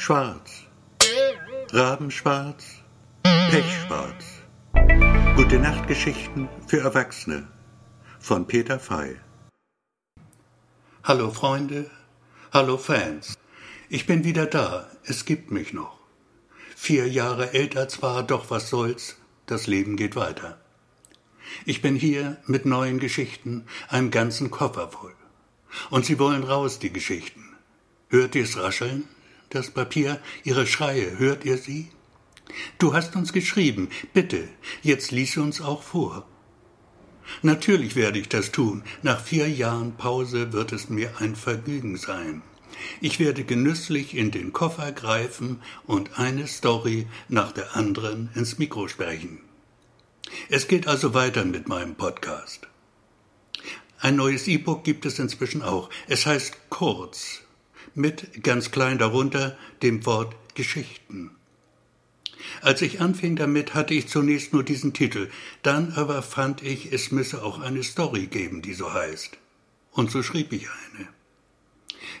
Schwarz, Rabenschwarz, Pechschwarz. Gute Nachtgeschichten für Erwachsene von Peter Fey. Hallo Freunde, hallo Fans. Ich bin wieder da, es gibt mich noch. Vier Jahre älter zwar, doch was soll's, das Leben geht weiter. Ich bin hier mit neuen Geschichten, einem ganzen Koffer voll. Und sie wollen raus, die Geschichten. Hört ihr's rascheln? Das Papier, ihre Schreie, hört ihr sie? Du hast uns geschrieben, bitte, jetzt lies uns auch vor. Natürlich werde ich das tun. Nach vier Jahren Pause wird es mir ein Vergnügen sein. Ich werde genüsslich in den Koffer greifen und eine Story nach der anderen ins Mikro sprechen. Es geht also weiter mit meinem Podcast. Ein neues E-Book gibt es inzwischen auch. Es heißt Kurz, mit ganz klein darunter dem Wort Geschichten. Als ich anfing damit, hatte ich zunächst nur diesen Titel, dann aber fand ich, es müsse auch eine Story geben, die so heißt. Und so schrieb ich eine.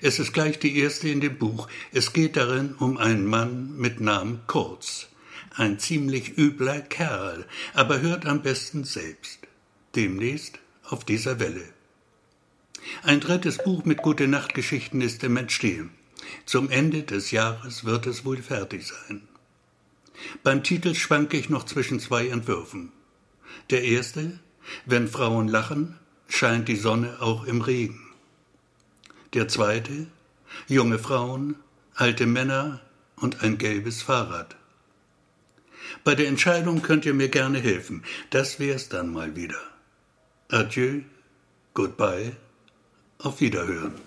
Es ist gleich die erste in dem Buch. Es geht darin um einen Mann mit Namen Kurz. Ein ziemlich übler Kerl, aber hört am besten selbst. Demnächst auf dieser Welle. Ein drittes Buch mit gute Nachtgeschichten ist im Entstehen. Zum Ende des Jahres wird es wohl fertig sein. Beim Titel schwanke ich noch zwischen zwei Entwürfen. Der erste, wenn Frauen lachen, scheint die Sonne auch im Regen. Der zweite, junge Frauen, alte Männer und ein gelbes Fahrrad. Bei der Entscheidung könnt ihr mir gerne helfen. Das wär's dann mal wieder. Adieu, goodbye, auf Wiederhören.